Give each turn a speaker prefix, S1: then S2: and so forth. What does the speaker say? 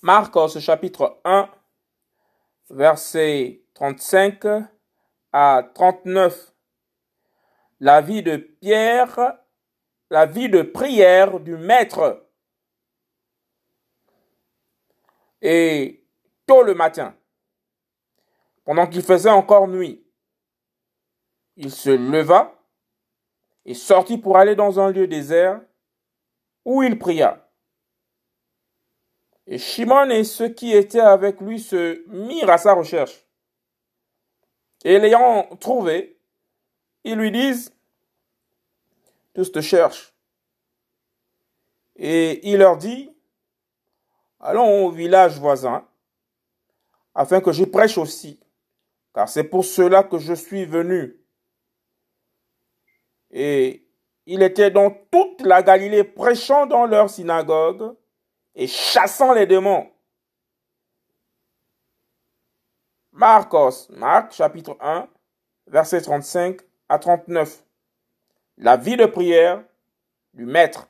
S1: Marcos chapitre 1, versets 35 à 39. La vie de Pierre, la vie de prière du Maître. Et tôt le matin, pendant qu'il faisait encore nuit, il se leva et sortit pour aller dans un lieu désert où il pria. Et Shimon et ceux qui étaient avec lui se mirent à sa recherche. Et l'ayant trouvé, ils lui disent, tous te cherchent. Et il leur dit, allons au village voisin, afin que j'y prêche aussi, car c'est pour cela que je suis venu. Et il était dans toute la Galilée prêchant dans leur synagogue et chassant les démons. Marcos, Marc chapitre 1, verset 35 à 39. La vie de prière du Maître.